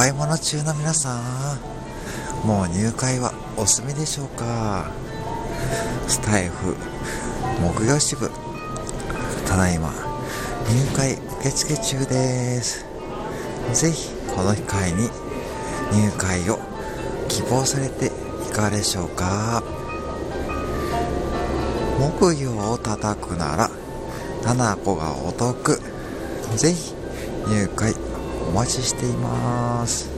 買い物中の皆さんもう入会はお済みでしょうか？スタイフ木曜支部ただいま入会受付中です。ぜひこの機会に入会を希望されていかがでしょうか？木魚を叩くなら七子がお得。ぜひ入会お待ちしています。